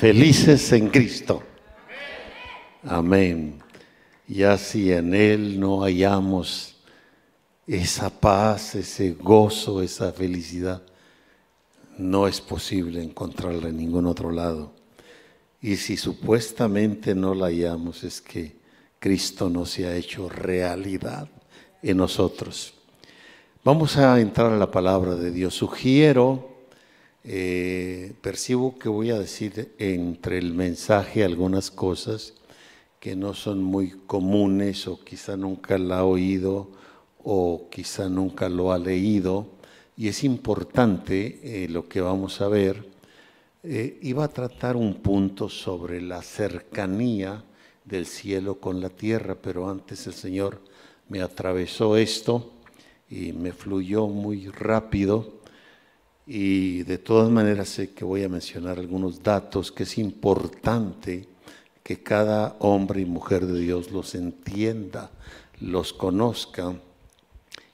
felices en Cristo. Amén. Ya si en Él no hallamos esa paz, ese gozo, esa felicidad, no es posible encontrarla en ningún otro lado. Y si supuestamente no la hallamos, es que Cristo no se ha hecho realidad en nosotros. Vamos a entrar a la palabra de Dios. Sugiero, eh, percibo que voy a decir entre el mensaje algunas cosas que no son muy comunes o quizá nunca la ha oído o quizá nunca lo ha leído. Y es importante eh, lo que vamos a ver. Eh, iba a tratar un punto sobre la cercanía del cielo con la tierra, pero antes el Señor me atravesó esto y me fluyó muy rápido y de todas maneras sé que voy a mencionar algunos datos que es importante que cada hombre y mujer de Dios los entienda, los conozca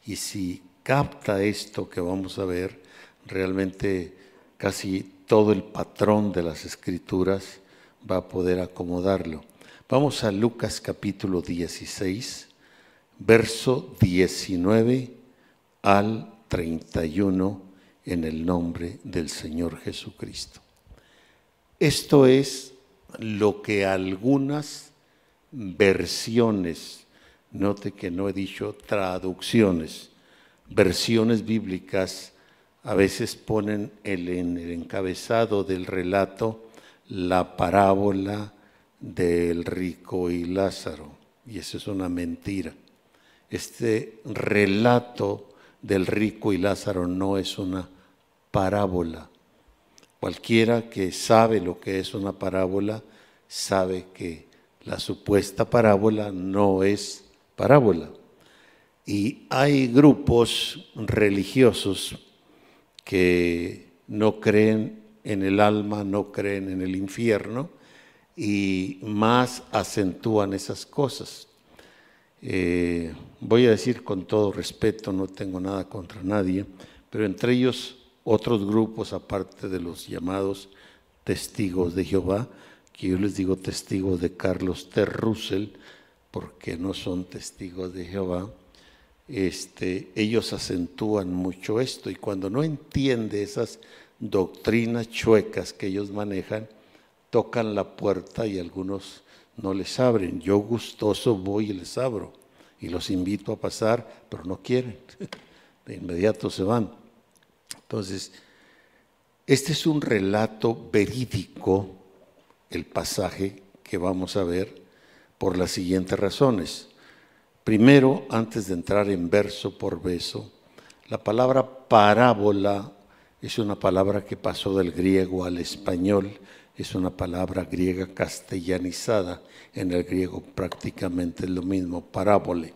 y si capta esto que vamos a ver, realmente casi todo el patrón de las escrituras va a poder acomodarlo. Vamos a Lucas capítulo 16, verso 19 al 31 en el nombre del Señor Jesucristo. Esto es lo que algunas versiones, note que no he dicho traducciones, versiones bíblicas a veces ponen en el encabezado del relato la parábola del rico y Lázaro, y eso es una mentira. Este relato del rico y Lázaro no es una parábola. Cualquiera que sabe lo que es una parábola sabe que la supuesta parábola no es parábola. Y hay grupos religiosos que no creen en el alma, no creen en el infierno y más acentúan esas cosas. Eh, voy a decir con todo respeto, no tengo nada contra nadie, pero entre ellos otros grupos, aparte de los llamados testigos de Jehová, que yo les digo testigos de Carlos T. Russell, porque no son testigos de Jehová, este, ellos acentúan mucho esto y cuando no entiende esas doctrinas chuecas que ellos manejan, tocan la puerta y algunos no les abren. Yo gustoso voy y les abro y los invito a pasar, pero no quieren. De inmediato se van. Entonces, este es un relato verídico, el pasaje que vamos a ver, por las siguientes razones. Primero, antes de entrar en verso por verso, la palabra parábola es una palabra que pasó del griego al español es una palabra griega castellanizada. En el griego prácticamente es lo mismo, parábole.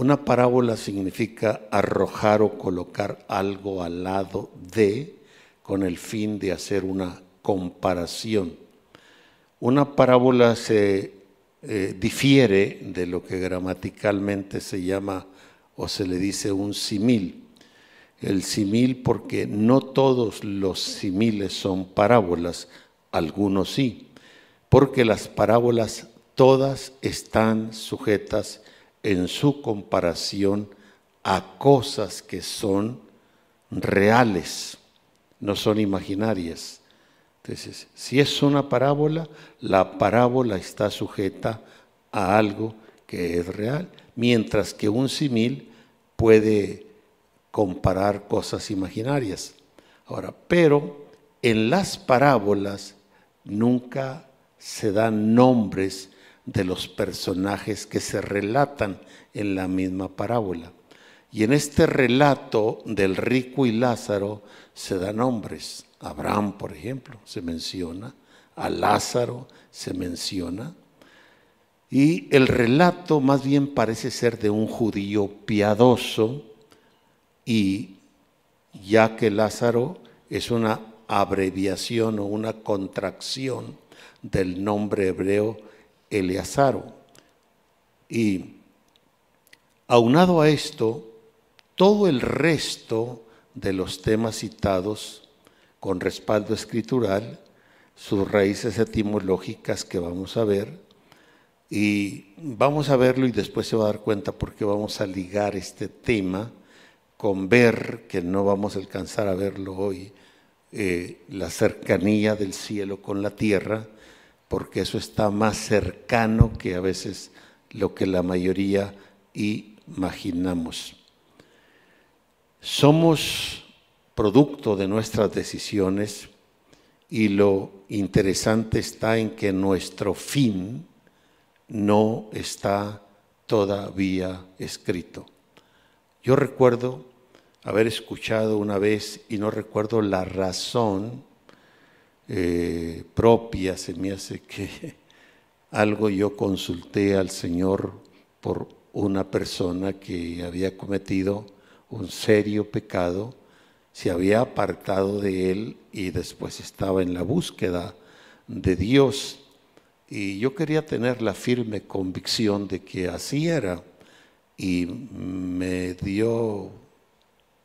Una parábola significa arrojar o colocar algo al lado de con el fin de hacer una comparación. Una parábola se eh, difiere de lo que gramaticalmente se llama o se le dice un simil. El simil porque no todos los similes son parábolas, algunos sí, porque las parábolas todas están sujetas en su comparación a cosas que son reales, no son imaginarias. Entonces, si es una parábola, la parábola está sujeta a algo que es real, mientras que un simil puede comparar cosas imaginarias. Ahora, pero en las parábolas nunca se dan nombres de los personajes que se relatan en la misma parábola. Y en este relato del rico y Lázaro se dan nombres. Abraham, por ejemplo, se menciona. A Lázaro se menciona. Y el relato más bien parece ser de un judío piadoso y ya que Lázaro es una abreviación o una contracción del nombre hebreo Eleazaro. Y aunado a esto, todo el resto de los temas citados con respaldo escritural sus raíces etimológicas que vamos a ver. Y vamos a verlo y después se va a dar cuenta porque vamos a ligar este tema con ver, que no vamos a alcanzar a verlo hoy, eh, la cercanía del cielo con la tierra, porque eso está más cercano que a veces lo que la mayoría imaginamos. Somos producto de nuestras decisiones y lo interesante está en que nuestro fin no está todavía escrito. Yo recuerdo haber escuchado una vez, y no recuerdo la razón eh, propia, se me hace que algo yo consulté al Señor por una persona que había cometido un serio pecado, se había apartado de él y después estaba en la búsqueda de Dios. Y yo quería tener la firme convicción de que así era. Y me dio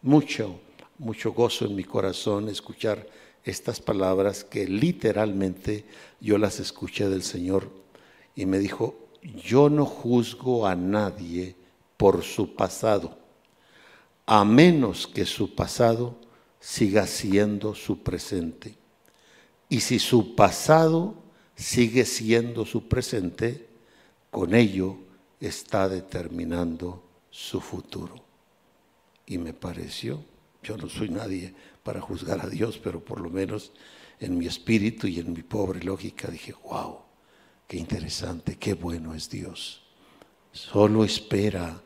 mucho, mucho gozo en mi corazón escuchar estas palabras que literalmente yo las escuché del Señor. Y me dijo, yo no juzgo a nadie por su pasado, a menos que su pasado siga siendo su presente. Y si su pasado sigue siendo su presente, con ello está determinando su futuro y me pareció, yo no soy nadie para juzgar a Dios, pero por lo menos en mi espíritu y en mi pobre lógica dije, wow, qué interesante, qué bueno es Dios. Solo espera,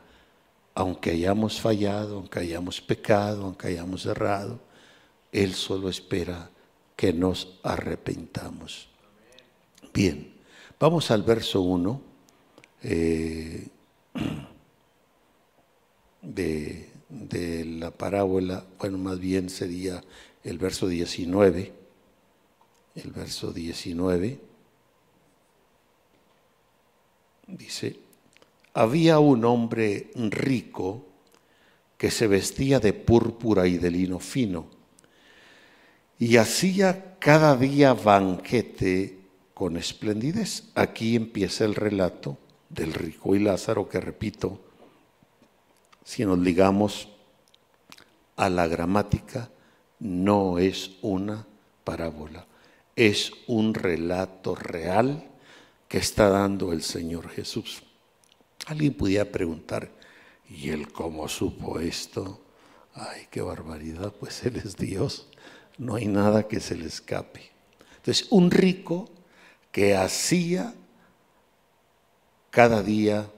aunque hayamos fallado, aunque hayamos pecado, aunque hayamos errado, Él solo espera que nos arrepentamos. Bien, vamos al verso 1 eh, de de la parábola, bueno, más bien sería el verso 19, el verso 19, dice, había un hombre rico que se vestía de púrpura y de lino fino y hacía cada día banquete con esplendidez. Aquí empieza el relato del rico y Lázaro que repito, si nos ligamos a la gramática, no es una parábola, es un relato real que está dando el Señor Jesús. Alguien pudiera preguntar, ¿y él cómo supo esto? Ay, qué barbaridad, pues Él es Dios, no hay nada que se le escape. Entonces, un rico que hacía cada día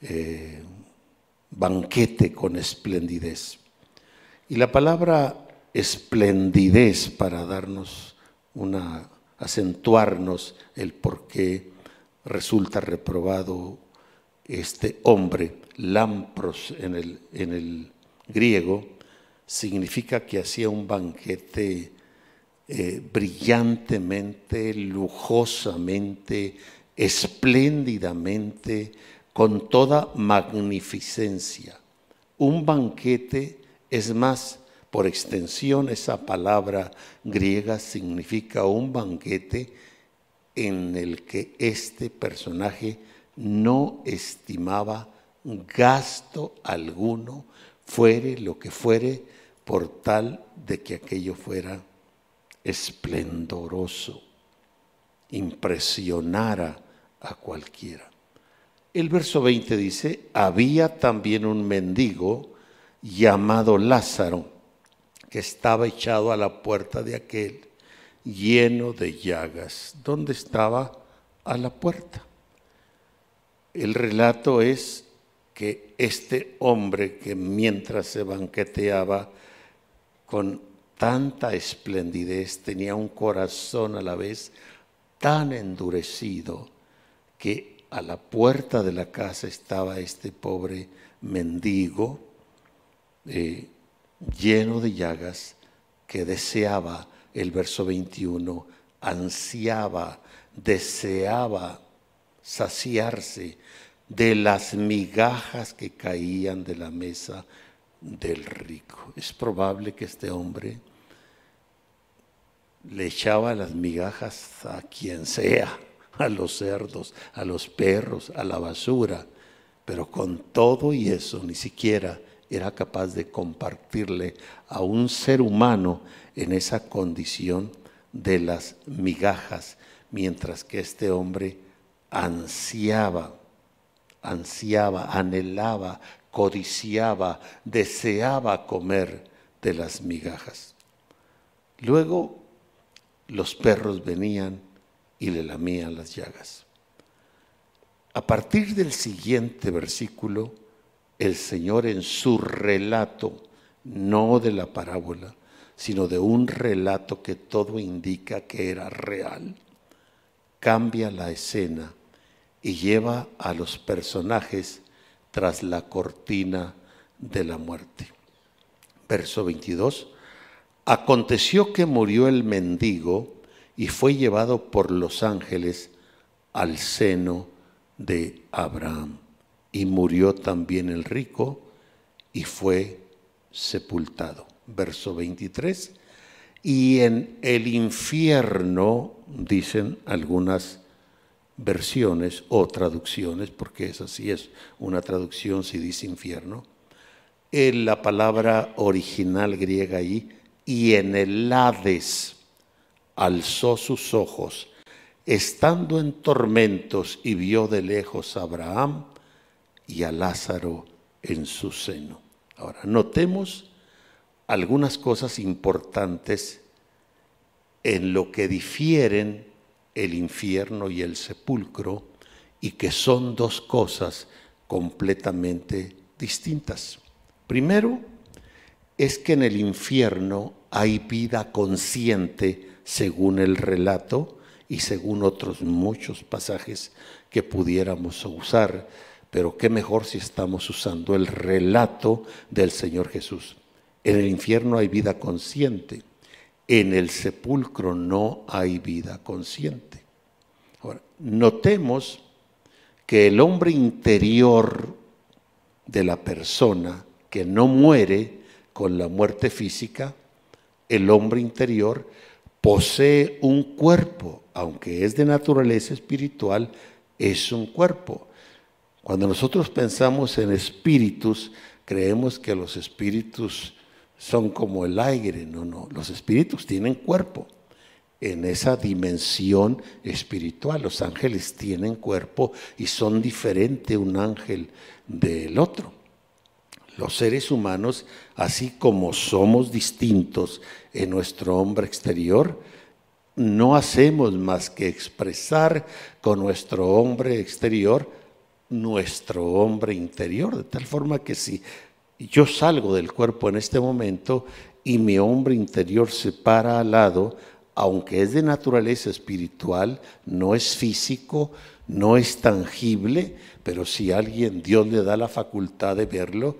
eh, banquete con esplendidez. Y la palabra esplendidez para darnos una, acentuarnos el por qué resulta reprobado este hombre, lampros en el, en el griego, significa que hacía un banquete eh, brillantemente, lujosamente, espléndidamente, con toda magnificencia. Un banquete es más, por extensión, esa palabra griega significa un banquete en el que este personaje no estimaba gasto alguno, fuere lo que fuere, por tal de que aquello fuera esplendoroso, impresionara a cualquiera. El verso 20 dice, había también un mendigo llamado Lázaro, que estaba echado a la puerta de aquel, lleno de llagas. ¿Dónde estaba? A la puerta. El relato es que este hombre que mientras se banqueteaba con tanta esplendidez, tenía un corazón a la vez tan endurecido que a la puerta de la casa estaba este pobre mendigo eh, lleno de llagas que deseaba, el verso 21, ansiaba, deseaba saciarse de las migajas que caían de la mesa del rico. Es probable que este hombre le echaba las migajas a quien sea, a los cerdos, a los perros, a la basura, pero con todo y eso ni siquiera era capaz de compartirle a un ser humano en esa condición de las migajas, mientras que este hombre ansiaba, ansiaba, anhelaba, codiciaba, deseaba comer de las migajas. Luego los perros venían y le lamían las llagas. A partir del siguiente versículo, el Señor en su relato, no de la parábola, sino de un relato que todo indica que era real, cambia la escena y lleva a los personajes tras la cortina de la muerte. Verso 22. Aconteció que murió el mendigo y fue llevado por los ángeles al seno de Abraham. Y murió también el rico y fue sepultado. Verso 23. Y en el infierno, dicen algunas versiones o traducciones, porque esa sí es una traducción si dice infierno, en la palabra original griega ahí y en el Hades alzó sus ojos, estando en tormentos, y vio de lejos a Abraham y a Lázaro en su seno. Ahora, notemos algunas cosas importantes en lo que difieren el infierno y el sepulcro y que son dos cosas completamente distintas. Primero, es que en el infierno hay vida consciente según el relato y según otros muchos pasajes que pudiéramos usar, pero qué mejor si estamos usando el relato del Señor Jesús. En el infierno hay vida consciente, en el sepulcro no hay vida consciente. Ahora, notemos que el hombre interior de la persona que no muere con la muerte física, el hombre interior posee un cuerpo, aunque es de naturaleza espiritual, es un cuerpo. Cuando nosotros pensamos en espíritus, creemos que los espíritus son como el aire, no, no, los espíritus tienen cuerpo. En esa dimensión espiritual, los ángeles tienen cuerpo y son diferentes un ángel del otro los seres humanos, así como somos distintos en nuestro hombre exterior, no hacemos más que expresar con nuestro hombre exterior nuestro hombre interior, de tal forma que si yo salgo del cuerpo en este momento y mi hombre interior se para al lado, aunque es de naturaleza espiritual, no es físico, no es tangible, pero si alguien, Dios le da la facultad de verlo,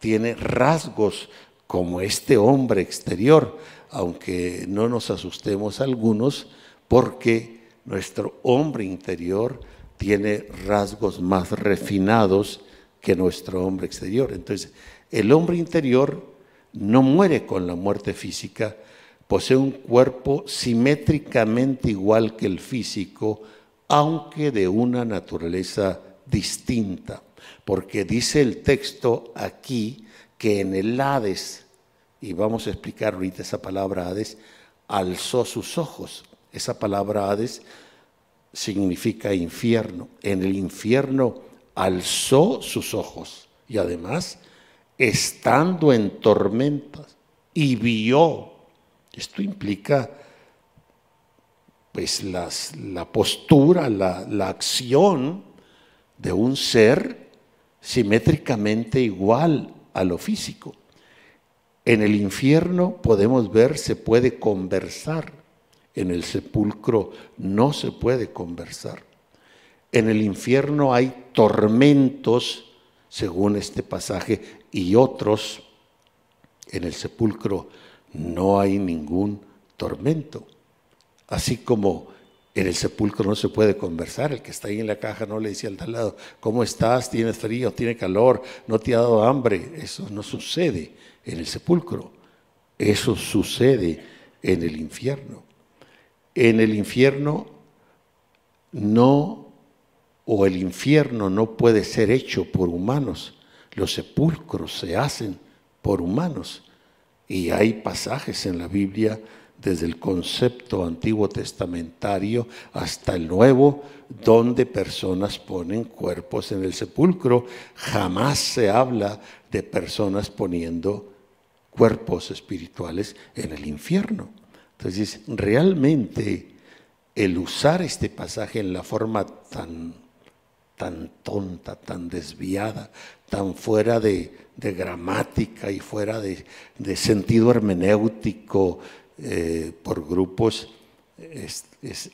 tiene rasgos como este hombre exterior, aunque no nos asustemos algunos, porque nuestro hombre interior tiene rasgos más refinados que nuestro hombre exterior. Entonces, el hombre interior no muere con la muerte física, posee un cuerpo simétricamente igual que el físico, aunque de una naturaleza distinta porque dice el texto aquí que en el Hades, y vamos a explicar ahorita esa palabra Hades, alzó sus ojos. Esa palabra Hades significa infierno. En el infierno alzó sus ojos y además, estando en tormentas, y vio. Esto implica pues la postura, la, la acción de un ser simétricamente igual a lo físico. En el infierno podemos ver, se puede conversar. En el sepulcro no se puede conversar. En el infierno hay tormentos, según este pasaje, y otros. En el sepulcro no hay ningún tormento. Así como en el sepulcro no se puede conversar. El que está ahí en la caja no le dice al de al lado, ¿cómo estás? ¿Tienes frío? ¿Tienes calor? ¿No te ha dado hambre? Eso no sucede en el sepulcro. Eso sucede en el infierno. En el infierno no, o el infierno no puede ser hecho por humanos. Los sepulcros se hacen por humanos. Y hay pasajes en la Biblia desde el concepto antiguo testamentario hasta el nuevo, donde personas ponen cuerpos en el sepulcro. Jamás se habla de personas poniendo cuerpos espirituales en el infierno. Entonces, realmente el usar este pasaje en la forma tan, tan tonta, tan desviada, tan fuera de, gramática y fuera de, sentido hermenéutico eh, por grupos,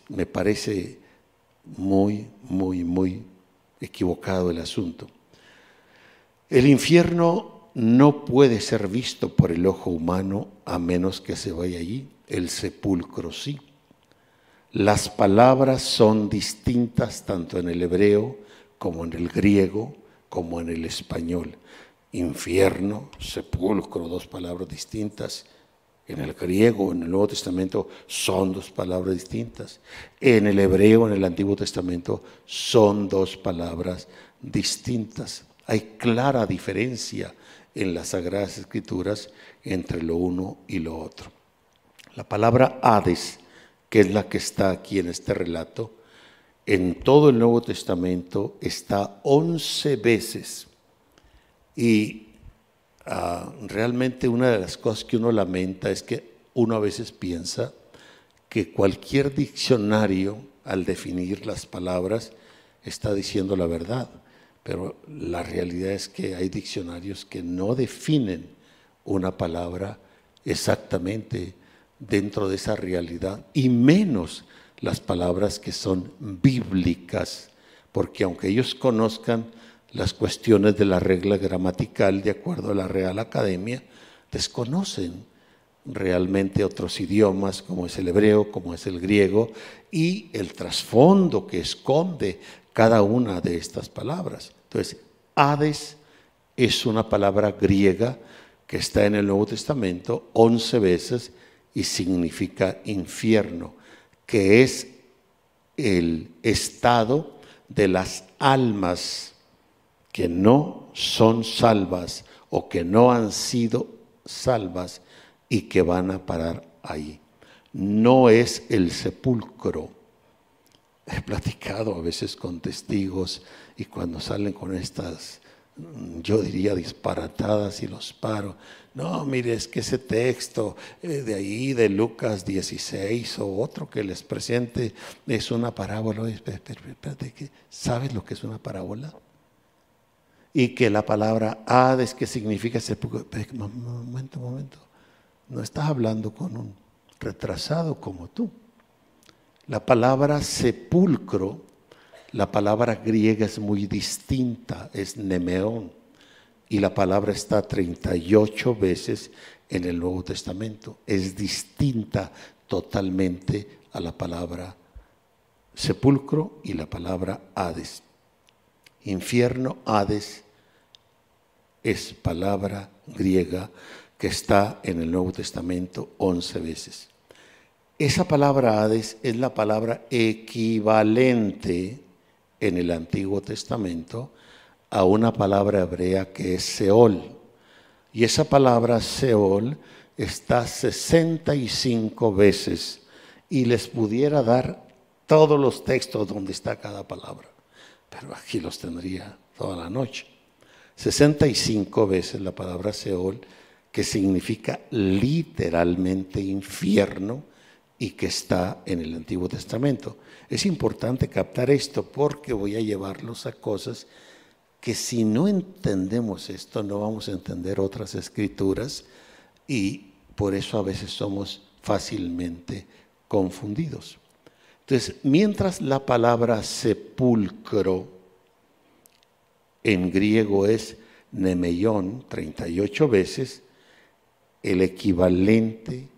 me parece muy, muy, muy equivocado el asunto. El infierno no puede ser visto por el ojo humano a menos que se vaya allí el sepulcro sí. Las palabras son distintas tanto en el hebreo como en el griego como en el español. Infierno, sepulcro, dos palabras distintas. En el griego, en el Nuevo Testamento, son dos palabras distintas. En el hebreo, en el Antiguo Testamento, son dos palabras distintas. Hay clara diferencia en las Sagradas Escrituras entre lo uno y lo otro. La palabra Hades, que es la que está aquí en este relato, en todo el Nuevo Testamento está once veces. Y ah, realmente una de las cosas que uno lamenta es que uno a veces piensa que cualquier diccionario, al definir las palabras, está diciendo la verdad. Pero la realidad es que hay diccionarios que no definen una palabra exactamente dentro de esa realidad y menos las palabras que son bíblicas, porque aunque ellos conozcan las cuestiones de la regla gramatical de acuerdo a la Real Academia, desconocen realmente otros idiomas como es el hebreo, como es el griego y el trasfondo que esconde cada una de estas palabras. Entonces, Hades es una palabra griega que está en el Nuevo Testamento once veces y significa infierno, que es el estado de las almas que no son salvas o que no han sido salvas y que van a parar ahí. No es el sepulcro. He platicado a veces con testigos y cuando salen con estas, yo diría disparatadas y los paro, no, mire, es que ese texto eh, de ahí, de Lucas 16 o otro que les presente, es una parábola. ¿sabes lo que es una parábola? Y que la palabra Hades, que significa sepulcro. Momento, momento. No estás hablando con un retrasado como tú. La palabra sepulcro, la palabra griega es muy distinta, es nemeón y la palabra está 38 veces en el Nuevo Testamento. Es distinta totalmente a la palabra sepulcro y la palabra Hades. Infierno, Hades, es palabra griega que está en el Nuevo Testamento 11 veces. Esa palabra Hades es la palabra equivalente en el Antiguo Testamento a una palabra hebrea que es Seol. Y esa palabra Seol está 65 veces y les pudiera dar todos los textos donde está cada palabra, pero aquí los tendría toda la noche. 65 veces la palabra Seol, que significa literalmente infierno y que está en el Antiguo Testamento. Es importante captar esto porque voy a llevarlos a cosas que si no entendemos esto no vamos a entender otras escrituras y por eso a veces somos fácilmente confundidos. Entonces, mientras la palabra sepulcro en griego es nemeión 38 veces, el equivalente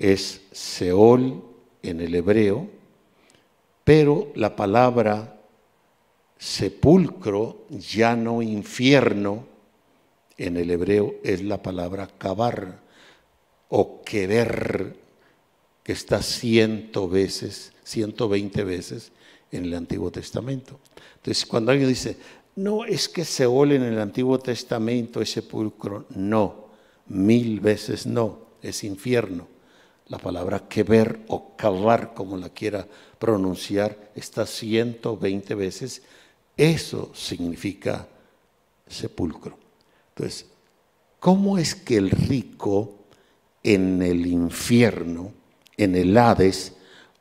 es Seol en el hebreo, pero la palabra sepulcro, ya no infierno, en el hebreo es la palabra cavar o querer, que está ciento veces, 120 veces en el Antiguo Testamento. Entonces, cuando alguien dice, no, es que Seol en el Antiguo Testamento es sepulcro, no, mil veces no, es infierno. La palabra que ver o cavar, como la quiera pronunciar, está 120 veces. Eso significa sepulcro. Entonces, ¿cómo es que el rico en el infierno, en el Hades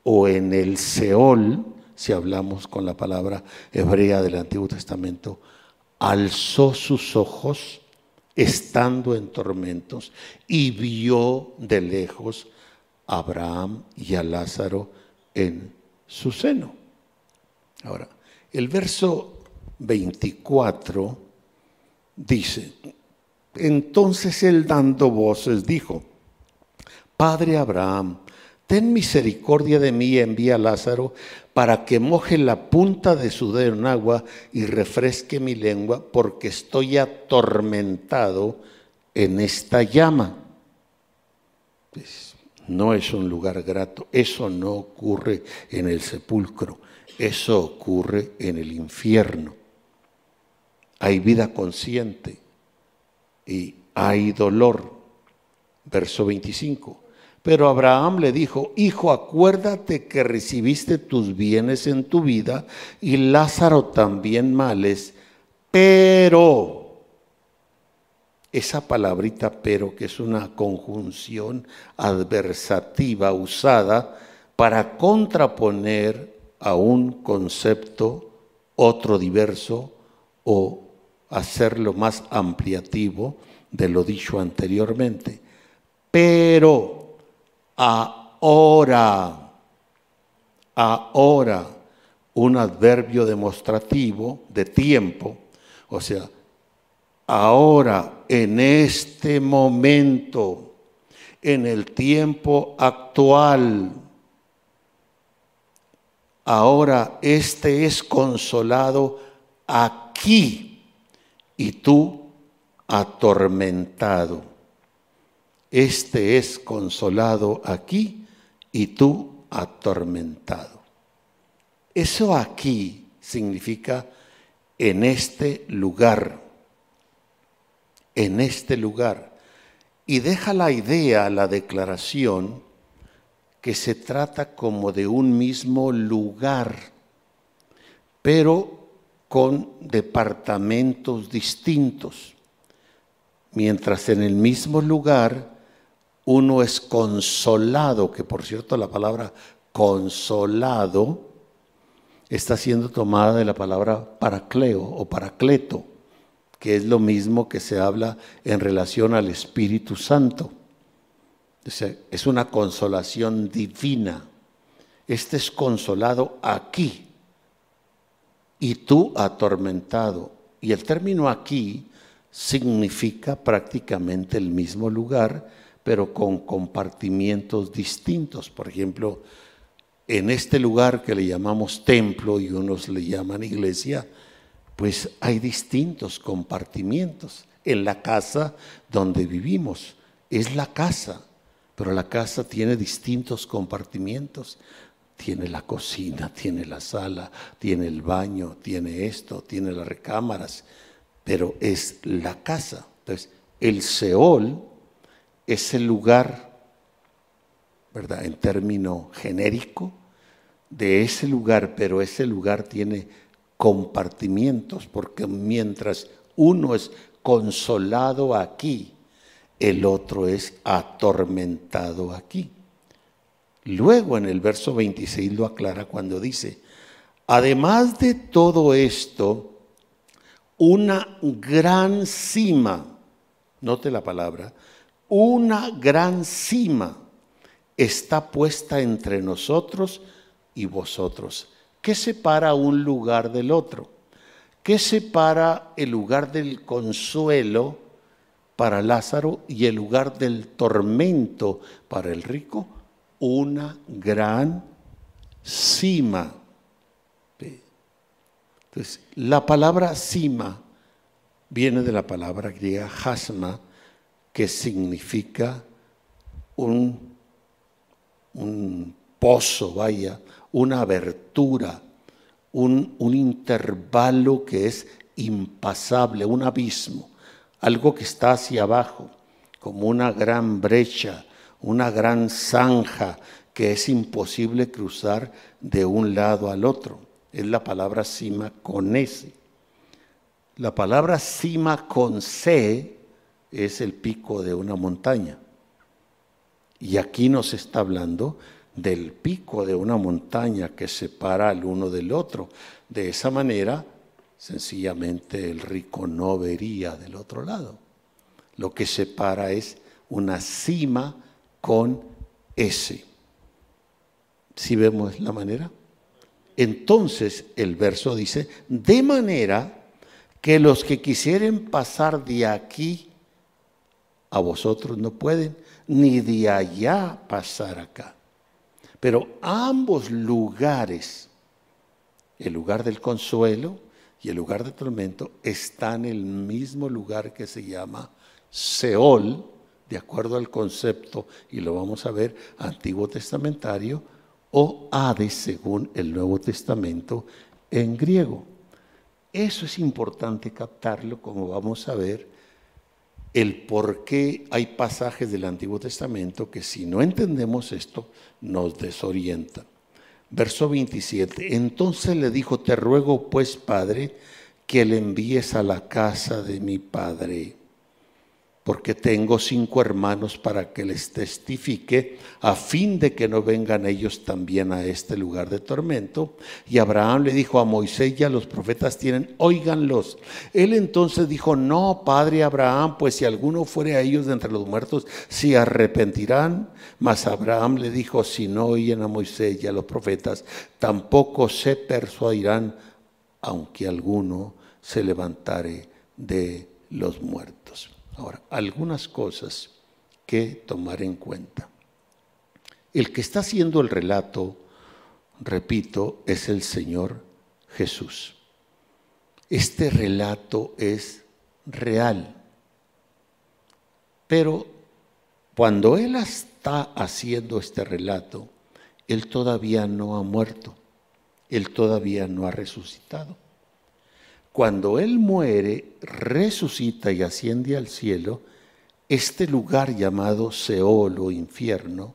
o en el Seol, si hablamos con la palabra hebrea del Antiguo Testamento, alzó sus ojos estando en tormentos y vio de lejos a Abraham y a Lázaro en su seno. Ahora, el verso 24 dice, entonces él dando voces dijo, Padre Abraham, ten misericordia de mí envía a Lázaro para que moje la punta de su dedo en agua y refresque mi lengua, porque estoy atormentado en esta llama. Pues, no es un lugar grato, eso no ocurre en el sepulcro, eso ocurre en el infierno. Hay vida consciente y hay dolor. Verso 25. Pero Abraham le dijo, hijo, acuérdate que recibiste tus bienes en tu vida y Lázaro también males, pero esa palabrita pero, que es una conjunción adversativa usada para contraponer a un concepto otro diverso o hacerlo más ampliativo de lo dicho anteriormente. Pero ahora, ahora, un adverbio demostrativo de tiempo, o sea, ahora, en este momento, en el tiempo actual, ahora este es consolado aquí y tú atormentado. Este es consolado aquí y tú atormentado. Eso aquí significa en este lugar, en este lugar. Y deja la idea, la declaración, que se trata como de un mismo lugar, pero con departamentos distintos. Mientras en el mismo lugar uno es consolado, que por cierto la palabra consolado está siendo tomada de la palabra paracleo o paracleto, que es lo mismo que se habla en relación al Espíritu Santo. Es una consolación divina. Este es consolado aquí y tú atormentado. Y el término aquí significa prácticamente el mismo lugar, pero con compartimientos distintos. Por ejemplo, en este lugar que le llamamos templo y unos le llaman iglesia, pues hay distintos compartimientos. En la casa donde vivimos, es la casa, pero la casa tiene distintos compartimientos. Tiene la cocina, tiene la sala, tiene el baño, tiene esto, tiene las recámaras, pero es la casa. Entonces, el Seol ese lugar, ¿verdad? En término genérico, de ese lugar, pero ese lugar tiene compartimientos, porque mientras uno es consolado aquí, el otro es atormentado aquí. Luego en el verso 26 lo aclara cuando dice, además de todo esto, una gran cima, note la palabra, una gran cima está puesta entre nosotros y vosotros. ¿Qué separa un lugar del otro? ¿Qué separa el lugar del consuelo para Lázaro y el lugar del tormento para el rico? Una gran cima. Entonces, la palabra cima viene de la palabra griega hasma, que significa un un pozo, vaya, una abertura, un, un intervalo que es impasable, un abismo, algo que está hacia abajo, como una gran brecha, una gran zanja que es imposible cruzar de un lado al otro. Es la palabra cima con S. La palabra cima con C es el pico de una montaña. Y aquí nos está hablando del pico de una montaña que separa al uno del otro. De esa manera, sencillamente el rico no vería del otro lado. Lo que separa es una cima con S. Si vemos la manera? Entonces el verso dice, de manera que los que quisieren pasar de aquí a vosotros no pueden, ni de allá pasar acá. Pero ambos lugares, el lugar del consuelo y el lugar de tormento, están en el mismo lugar que se llama Seol, de acuerdo al concepto, y lo vamos a ver, antiguo testamentario, o Hades, según el Nuevo Testamento en griego. Eso es importante captarlo, como vamos a ver, el por qué hay pasajes del Antiguo Testamento que si no entendemos esto, nos desorientan. Verso 27, entonces le dijo, te ruego pues, Padre, que le envíes a la casa de mi Padre porque tengo cinco hermanos para que les testifique, a fin de que no vengan ellos también a este lugar de tormento. Y Abraham le dijo a Moisés y a los profetas tienen, óiganlos. Él entonces dijo, no, padre Abraham, pues si alguno fuere a ellos de entre los muertos, se arrepentirán. Mas Abraham le dijo, si no oyen a Moisés y a los profetas, tampoco se persuadirán, aunque alguno se levantare de los muertos. Ahora, algunas cosas que tomar en cuenta. El que está haciendo el relato, repito, es el Señor Jesús. Este relato es real. Pero cuando Él está haciendo este relato, Él todavía no ha muerto, Él todavía no ha resucitado. Cuando Él muere, resucita y asciende al cielo, este lugar llamado Seol o infierno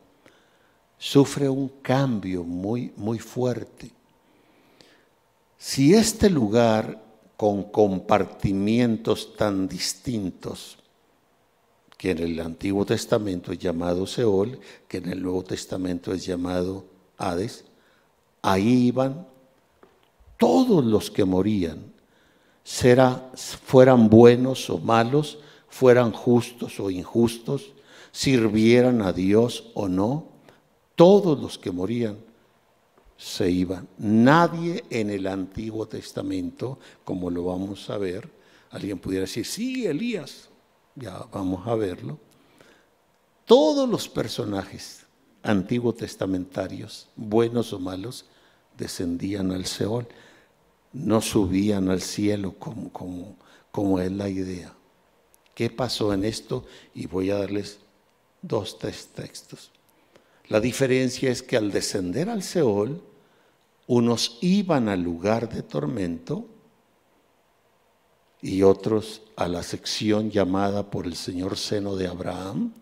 sufre un cambio muy, muy fuerte. Si este lugar con compartimientos tan distintos, que en el Antiguo Testamento es llamado Seol, que en el Nuevo Testamento es llamado Hades, ahí iban todos los que morían será, fueran buenos o malos, fueran justos o injustos, sirvieran a Dios o no, todos los que morían se iban. Nadie en el Antiguo Testamento, como lo vamos a ver, alguien pudiera decir, sí, Elías, ya vamos a verlo. Todos los personajes antiguo testamentarios, buenos o malos, descendían al Seol no subían al cielo como, como, como es la idea. ¿Qué pasó en esto? Y voy a darles dos, tres textos. La diferencia es que al descender al Seol, unos iban al lugar de tormento y otros a la sección llamada por el Señor seno de Abraham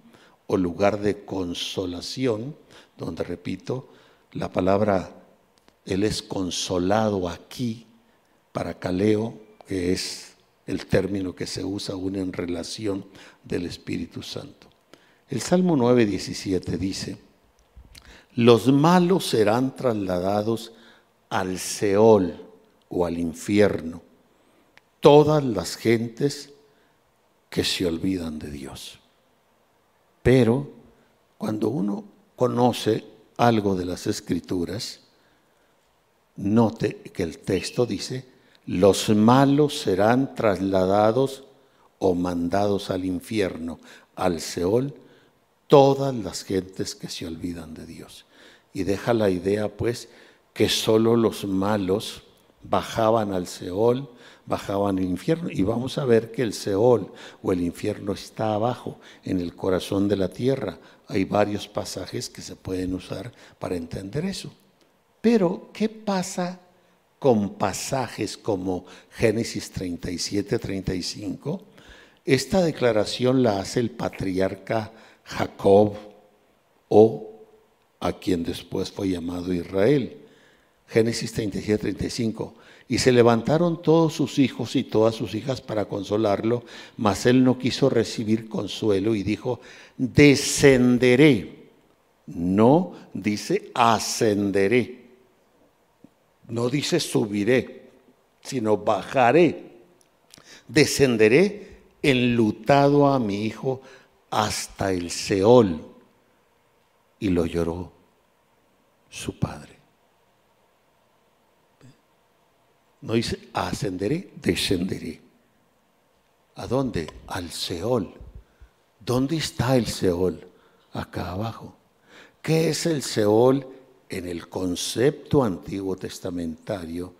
o lugar de consolación, donde repito, la palabra Él es consolado aquí para caleo, que es el término que se usa aún en relación del Espíritu Santo. El Salmo 9, 17 dice, los malos serán trasladados al Seol o al infierno, todas las gentes que se olvidan de Dios. Pero cuando uno conoce algo de las escrituras, note que el texto dice, los malos serán trasladados o mandados al infierno, al Seol, todas las gentes que se olvidan de Dios. Y deja la idea, pues, que solo los malos bajaban al Seol, bajaban al infierno. Y vamos a ver que el Seol o el infierno está abajo, en el corazón de la tierra. Hay varios pasajes que se pueden usar para entender eso. Pero, ¿qué pasa con pasajes como Génesis 37, 35? Esta declaración la hace el patriarca Jacob o a quien después fue llamado Israel. Génesis 37, 35. Y se levantaron todos sus hijos y todas sus hijas para consolarlo, mas él no quiso recibir consuelo y dijo, descenderé. No dice ascenderé. No dice subiré, sino bajaré. Descenderé enlutado a mi hijo hasta el Seol. Y lo lloró su padre. No dice ascenderé, descenderé. ¿A dónde? Al Seol. ¿Dónde está el Seol? Acá abajo. ¿Qué es el Seol? En el concepto antiguo testamentario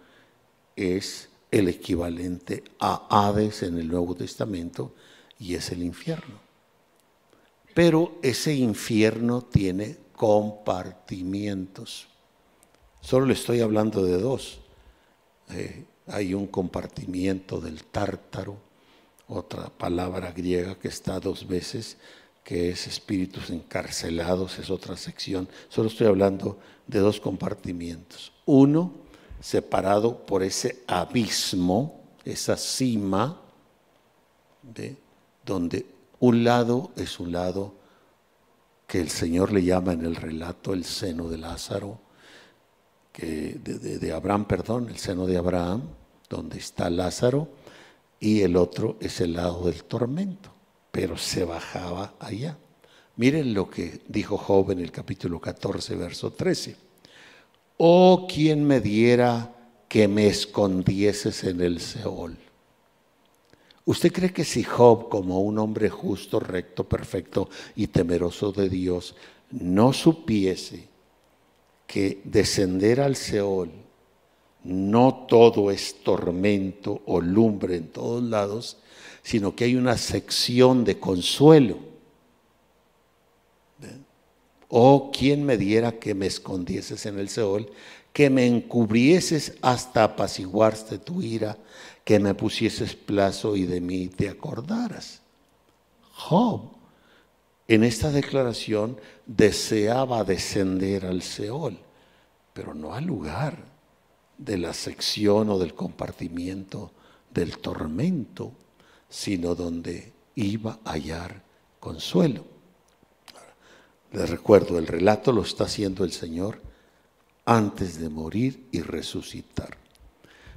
es el equivalente a Hades en el Nuevo Testamento y es el infierno. Pero ese infierno tiene compartimientos. Solo le estoy hablando de dos. Eh, hay un compartimiento del tártaro, otra palabra griega que está dos veces, que es espíritus encarcelados, es otra sección. Solo estoy hablando de dos compartimientos. Uno, separado por ese abismo, esa cima, de, donde un lado es un lado que el Señor le llama en el relato el seno de Lázaro, de, Abraham, perdón, el seno de Abraham, donde está Lázaro, y el otro es el lado del tormento, pero se bajaba allá. Miren lo que dijo Job en el capítulo 14, verso 13. Oh, quien me diera que me escondieses en el Seol. ¿Usted cree que si Job, como un hombre justo, recto, perfecto y temeroso de Dios, no supiese que descender al Seol no todo es tormento o lumbre en todos lados, sino que hay una sección de consuelo. Oh, quien me diera que me escondieses en el Seol, que me encubrieses hasta apaciguarte tu ira, que me pusieses plazo y de mí te acordaras. Job en esta declaración deseaba descender al Seol, pero no al lugar de la sección o del compartimiento del tormento, sino donde iba a hallar consuelo. Les recuerdo, el relato lo está haciendo el Señor antes de morir y resucitar.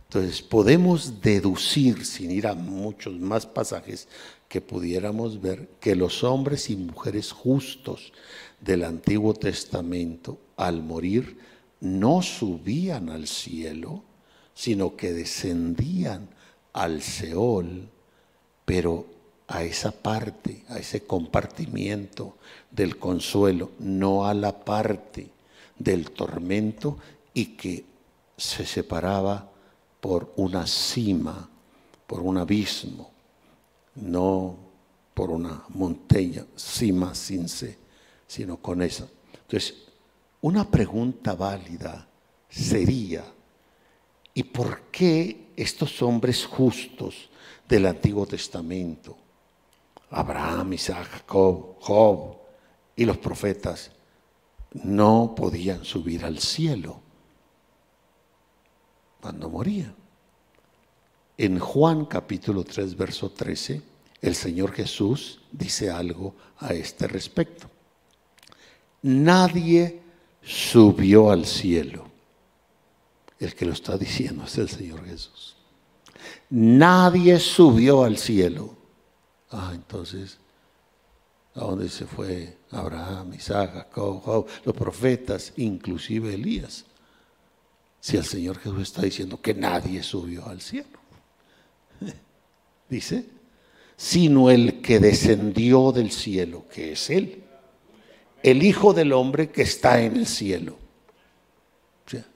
Entonces podemos deducir, sin ir a muchos más pasajes, que pudiéramos ver que los hombres y mujeres justos del Antiguo Testamento al morir no subían al cielo, sino que descendían al Seol, pero a esa parte, a ese compartimiento del consuelo, no a la parte del tormento y que se separaba por una cima, por un abismo no por una montaña, cima sin C, sino con esa. Entonces, una pregunta válida sería, ¿y por qué estos hombres justos del Antiguo Testamento, Abraham, Isaac, Jacob, Job y los profetas, no podían subir al cielo cuando morían? En Juan capítulo 3, verso 13, el Señor Jesús dice algo a este respecto. Nadie subió al cielo. El que lo está diciendo es el Señor Jesús. Nadie subió al cielo. Ah, entonces, ¿a dónde se fue Abraham, Isaac, Jacob, los profetas, inclusive Elías? Si el Señor Jesús está diciendo que nadie subió al cielo. Dice, sino el que descendió del cielo, que es Él, el Hijo del Hombre que está en el cielo.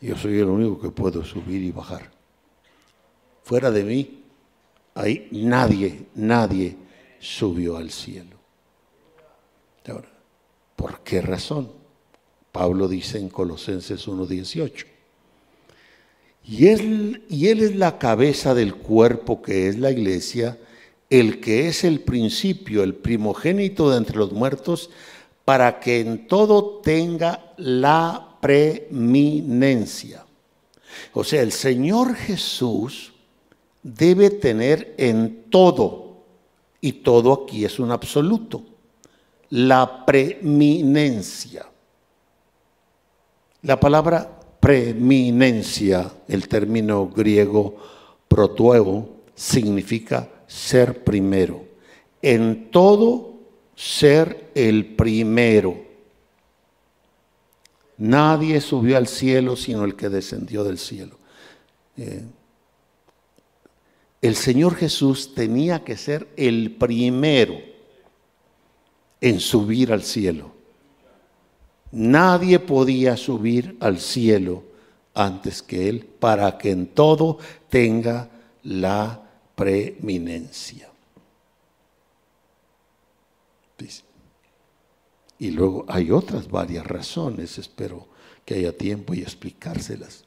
yo soy el único que puedo subir y bajar. fuera de mí, ahí nadie, nadie subió al cielo. Ahora, ¿por qué razón? Pablo dice en Colosenses 1.18. Y él, y él es la cabeza del cuerpo que es la iglesia, el que es el principio, el primogénito de entre los muertos, para que en todo tenga la preeminencia. O sea, el Señor Jesús debe tener en todo, y todo aquí es un absoluto, la preeminencia. La palabra preeminencia, el término griego protuevo, significa ser primero. En todo, ser el primero. Nadie subió al cielo sino el que descendió del cielo. Eh, el Señor Jesús tenía que ser el primero en subir al cielo. Nadie podía subir al cielo antes que Él para que en todo tenga la preeminencia. Y luego hay otras varias razones, espero que haya tiempo y explicárselas.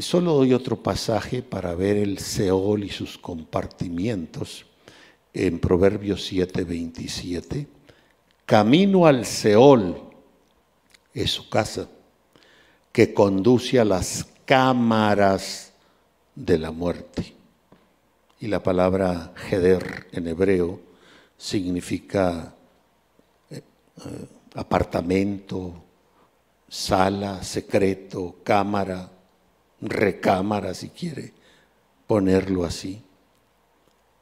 Solo doy otro pasaje para ver el Seol y sus compartimientos en Proverbios 7, 27. Camino al Seol es su casa, que conduce a las cámaras de la muerte. Y la palabra Heder en hebreo significa eh, eh, apartamento, sala, secreto, cámara, recámara, si quiere ponerlo así.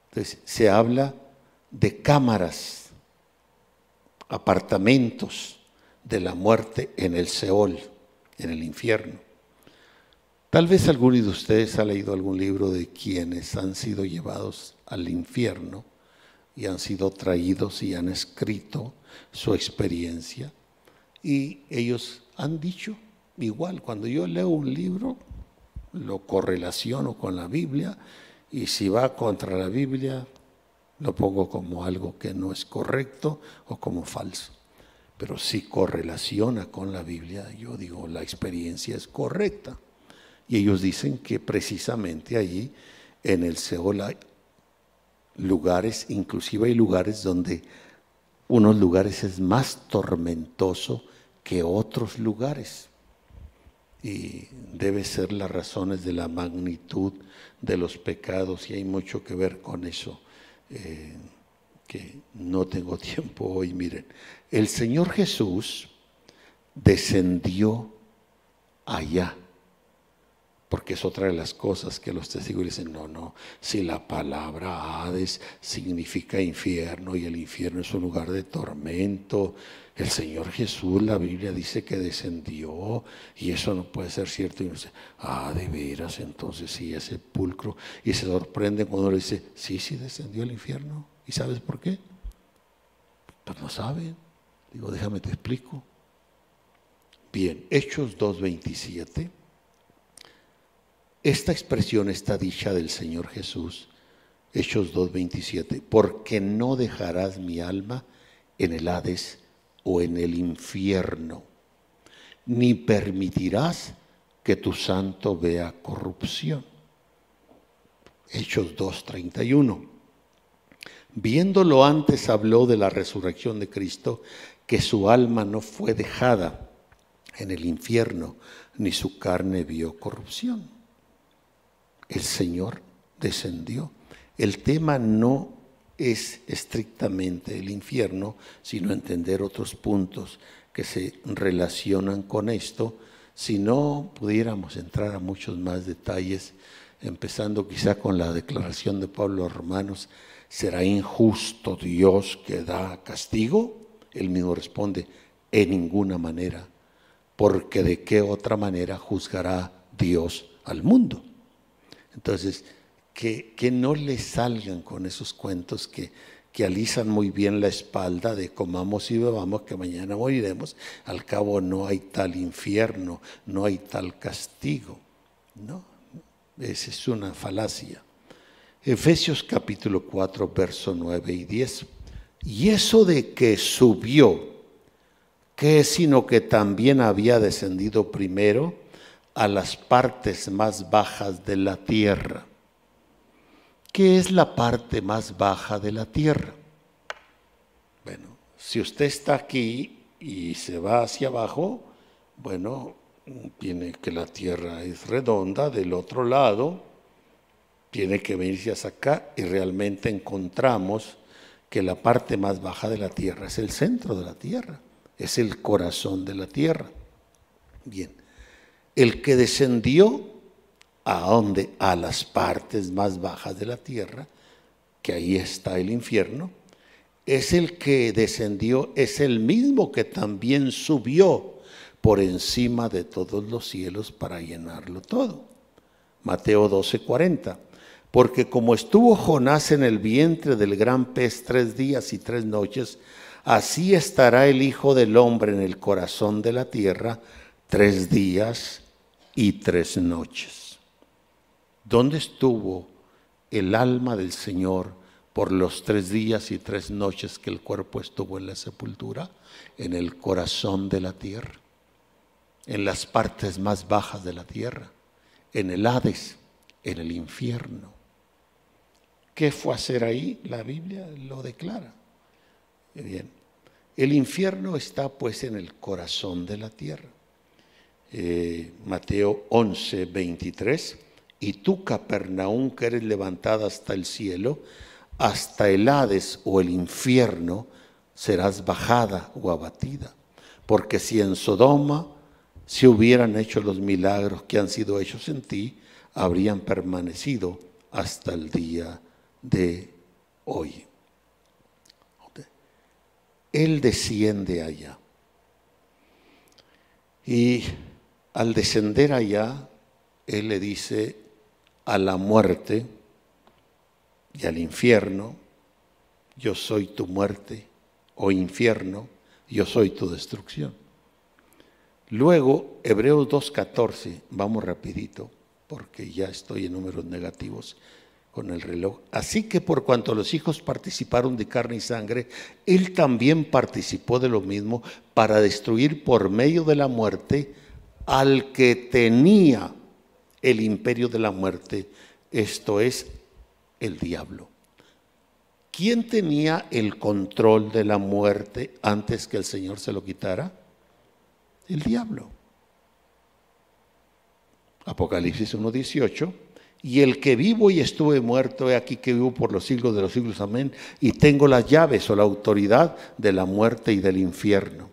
Entonces, se habla de cámaras, apartamentos, de la muerte en el Seol, en el infierno. Tal vez alguno de ustedes ha leído algún libro de quienes han sido llevados al infierno y han sido traídos y han escrito su experiencia. Y ellos han dicho, igual, cuando yo leo un libro, lo correlaciono con la Biblia y si va contra la Biblia, lo pongo como algo que no es correcto o como falso pero si correlaciona con la Biblia, yo digo, la experiencia es correcta. Y ellos dicen que precisamente allí en el Seol hay lugares, inclusive hay lugares donde unos lugares es más tormentoso que otros lugares. Y debe ser las razones de la magnitud de los pecados y hay mucho que ver con eso. Eh, que no tengo tiempo hoy, miren, el Señor Jesús descendió allá, porque es otra de las cosas que los testigos dicen, no, no, si la palabra Hades significa infierno y el infierno es un lugar de tormento, el Señor Jesús, la Biblia dice que descendió y eso no puede ser cierto. Y uno dice, ah, de veras, entonces sí, es sepulcro. Y se sorprende cuando le dice, sí, sí, descendió al infierno. ¿Y sabes por qué? Pues no saben. Digo, déjame te explico. Bien, Hechos 2.27. Esta expresión está dicha del Señor Jesús. Hechos 2.27. Porque no dejarás mi alma en el Hades o en el infierno, ni permitirás que tu santo vea corrupción. Hechos 2.31. Viéndolo antes habló de la resurrección de Cristo, que su alma no fue dejada en el infierno, ni su carne vio corrupción. El Señor descendió. El tema no es estrictamente el infierno, sino entender otros puntos que se relacionan con esto. Si no pudiéramos entrar a muchos más detalles, empezando quizá con la declaración de Pablo a Romanos, ¿Será injusto Dios que da castigo? Él mismo responde, en ninguna manera, porque de qué otra manera juzgará Dios al mundo. Entonces, que, no le salgan con esos cuentos que, que alisan muy bien la espalda de comamos y bebamos que mañana moriremos, al cabo no hay tal infierno, no hay tal castigo. No, Esa es una falacia. Efesios capítulo 4, verso 9 y 10. Y eso de que subió, que sino que también había descendido primero a las partes más bajas de la tierra. ¿Qué es la parte más baja de la tierra? Bueno, si usted está aquí y se va hacia abajo, bueno, tiene que la tierra es redonda, del otro lado tiene que venirse hasta acá y realmente encontramos que la parte más baja de la tierra es el centro de la tierra, es el corazón de la tierra. Bien, el que descendió a? A las partes más bajas de la tierra, que ahí está el infierno, es el que descendió, es el mismo que también subió por encima de todos los cielos para llenarlo todo. Mateo 12:40. Porque como estuvo Jonás en el vientre del gran pez tres días y tres noches, así estará el Hijo del Hombre en el corazón de la tierra tres días y tres noches. ¿Dónde estuvo el alma del Señor por los tres días y tres noches que el cuerpo estuvo en la sepultura? En el corazón de la tierra en las partes más bajas de la tierra, en el Hades, en el infierno. ¿Qué fue a hacer ahí? La Biblia lo declara. Bien, el infierno está pues en el corazón de la tierra. Eh, Mateo 11, 23. Y tú, Capernaum, que eres levantada hasta el cielo, hasta el Hades o el infierno, serás bajada o abatida. Porque si en Sodoma si hubieran hecho los milagros que han sido hechos en ti, habrían permanecido hasta el día de hoy. Él desciende allá. Y al descender allá, Él le dice a la muerte y al infierno, yo soy tu muerte, o infierno, yo soy tu destrucción. Luego, Hebreos 2.14, vamos rapidito, porque ya estoy en números negativos con el reloj. Así que por cuanto los hijos participaron de carne y sangre, él también participó de lo mismo para destruir por medio de la muerte al que tenía el imperio de la muerte, esto es el diablo. ¿Quién tenía el control de la muerte antes que el Señor se lo quitara? el diablo. Apocalipsis 1.18. Y el que vivo y estuve muerto, he aquí que vivo por los siglos de los siglos, amén. Y tengo las llaves o la autoridad de la muerte y del infierno.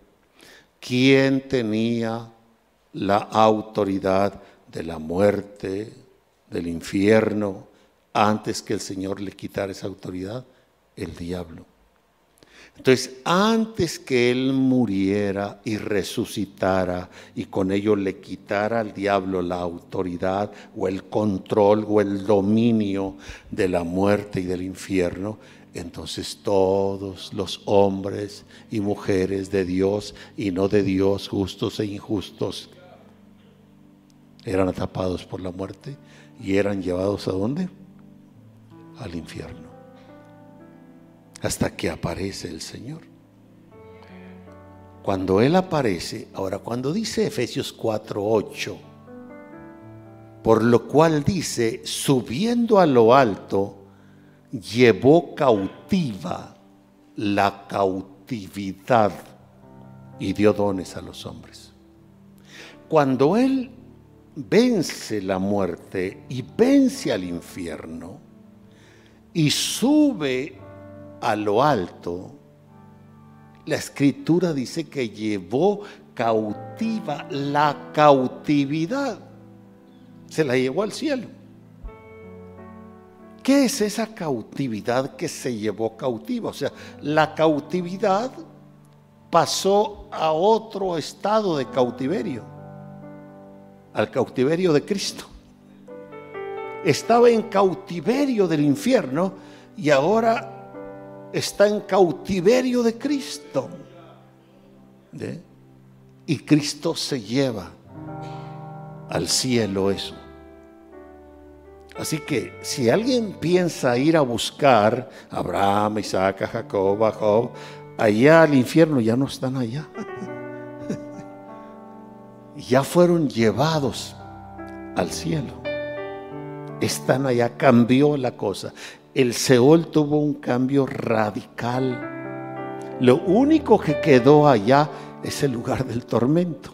¿Quién tenía la autoridad de la muerte, del infierno, antes que el Señor le quitara esa autoridad? El diablo. Entonces, antes que Él muriera y resucitara y con ello le quitara al diablo la autoridad o el control o el dominio de la muerte y del infierno, entonces todos los hombres y mujeres de Dios y no de Dios, justos e injustos, eran atrapados por la muerte y eran llevados a dónde? Al infierno hasta que aparece el Señor. Cuando Él aparece, ahora cuando dice Efesios 4:8, por lo cual dice, subiendo a lo alto, llevó cautiva la cautividad y dio dones a los hombres. Cuando Él vence la muerte y vence al infierno y sube a lo alto, la escritura dice que llevó cautiva la cautividad. Se la llevó al cielo. ¿Qué es esa cautividad que se llevó cautiva? O sea, la cautividad pasó a otro estado de cautiverio, al cautiverio de Cristo. Estaba en cautiverio del infierno y ahora está en cautiverio de Cristo. Y Cristo se lleva al cielo eso. Así que si alguien piensa ir a buscar a Abraham, Isaac, a Jacob, a Job, allá al infierno ya no están allá. Ya fueron llevados al cielo. Están allá, cambió la cosa. El Seol tuvo un cambio radical. Lo único que quedó allá es el lugar del tormento.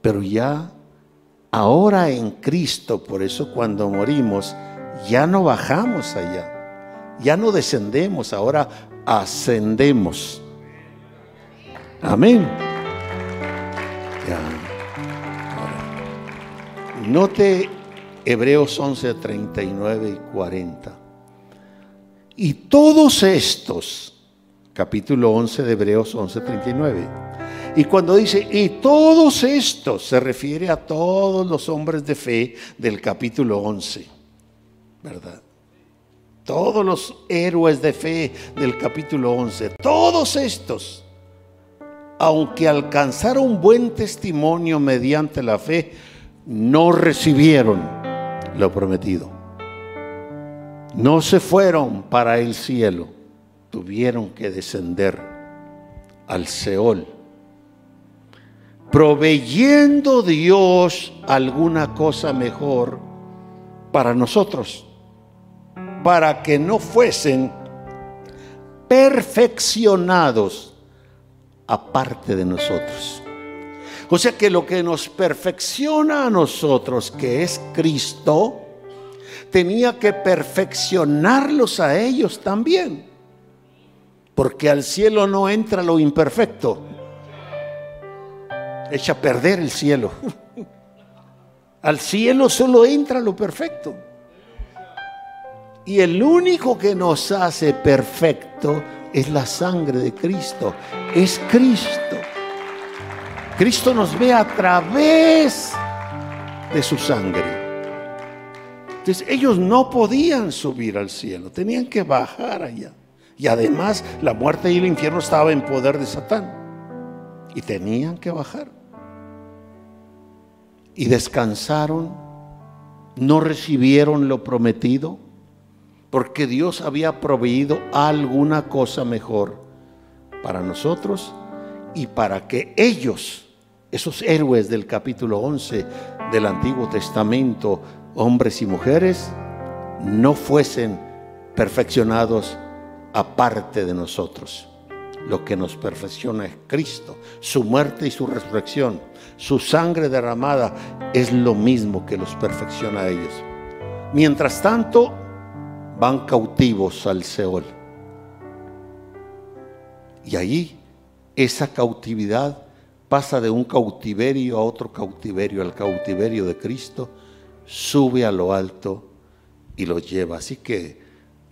Pero ya ahora en Cristo, por eso cuando morimos, ya no bajamos allá, ya no descendemos, ahora ascendemos. Amén. Note Hebreos 11, 39 y 40. Y todos estos, capítulo 11 de Hebreos 11, 39 y cuando dice, y todos estos, se refiere a todos los hombres de fe del capítulo 11, ¿verdad? Todos los héroes de fe del capítulo 11, todos estos, aunque alcanzaron buen testimonio mediante la fe, no recibieron lo prometido. No se fueron para el cielo, tuvieron que descender al Seol proveyendo Dios alguna cosa mejor para nosotros, para que no fuesen perfeccionados aparte de nosotros. O sea que lo que nos perfecciona a nosotros, que es Cristo, tenía que perfeccionarlos a ellos también. Porque al cielo no entra lo imperfecto echa a perder el cielo. Al cielo solo entra lo perfecto. Y el único que nos hace perfecto es la sangre de Cristo. Es Cristo. Cristo nos ve a través de su sangre. Entonces ellos no podían subir al cielo, tenían que bajar allá. Y además la muerte y el infierno estaban en poder de Satán. Y tenían que bajar y descansaron, no recibieron lo prometido, porque Dios había proveído alguna cosa mejor para nosotros y para que ellos, esos héroes del capítulo 11 del Antiguo Testamento, hombres y mujeres, no fuesen perfeccionados aparte de nosotros. Lo que nos perfecciona es Cristo, su muerte y su resurrección su sangre derramada es lo mismo que los perfecciona a ellos. Mientras tanto, van cautivos al Seol. Y allí esa cautividad pasa de un cautiverio a otro cautiverio, al cautiverio de Cristo, sube a lo alto y lo lleva. Así que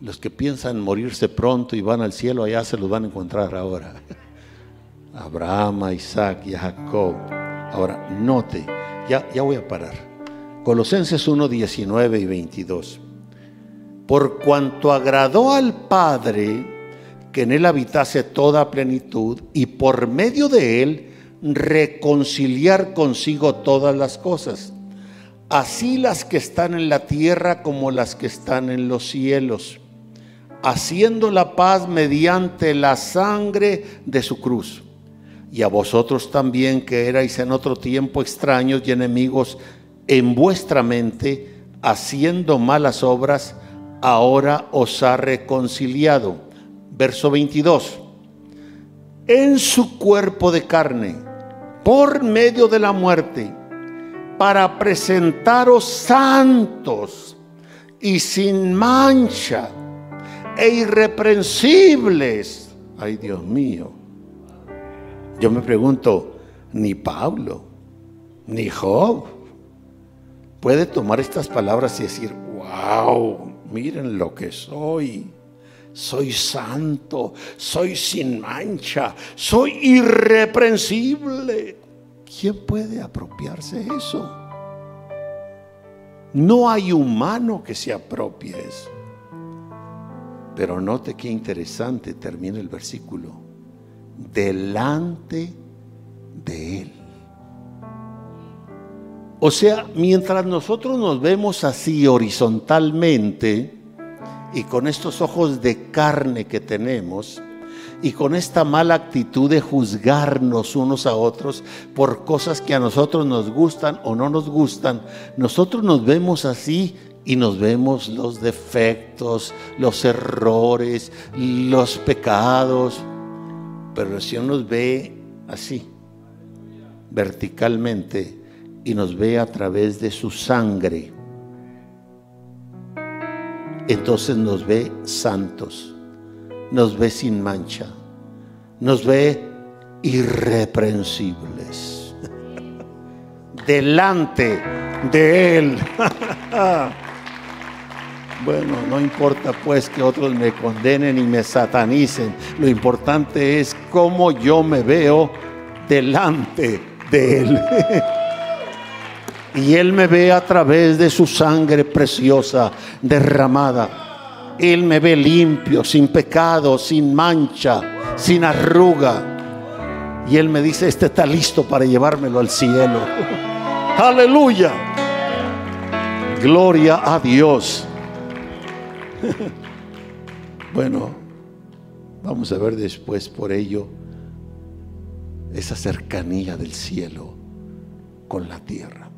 los que piensan morirse pronto y van al cielo, allá se los van a encontrar ahora. Abraham, Isaac y Jacob Ahora, note, ya, ya voy a parar. Colosenses 1, 19 y 22. Por cuanto agradó al Padre que en él habitase toda plenitud y por medio de él reconciliar consigo todas las cosas, así las que están en la tierra como las que están en los cielos, haciendo la paz mediante la sangre de su cruz. Y a vosotros también que erais en otro tiempo extraños y enemigos en vuestra mente, haciendo malas obras, ahora os ha reconciliado. Verso 22. En su cuerpo de carne, por medio de la muerte, para presentaros santos y sin mancha e irreprensibles. Ay Dios mío yo me pregunto, ni Pablo, ni Job puede tomar estas palabras y decir, wow, miren lo que soy. Soy santo, soy sin mancha, soy irreprensible. ¿Quién puede apropiarse eso? No hay humano que se apropie eso. Pero note qué interesante termina el versículo delante de Él. O sea, mientras nosotros nos vemos así horizontalmente y con estos ojos de carne que tenemos, y con esta mala actitud de juzgarnos unos a otros por cosas que a nosotros nos gustan o no nos gustan, nosotros nos vemos así y nos vemos los defectos, los errores, los pecados, pero el Señor nos ve así, verticalmente, y nos ve a través de su sangre. Entonces nos ve santos nos ve sin mancha, nos ve irreprensibles delante de Él. bueno, no importa pues que otros me condenen y me satanicen, lo importante es cómo yo me veo delante de Él. y Él me ve a través de su sangre preciosa derramada él me ve limpio, sin pecado, sin mancha, sin arruga. Y Él me dice, este está listo para llevármelo al cielo. Aleluya. Gloria a Dios. bueno, vamos a ver después por ello esa cercanía del cielo con la tierra.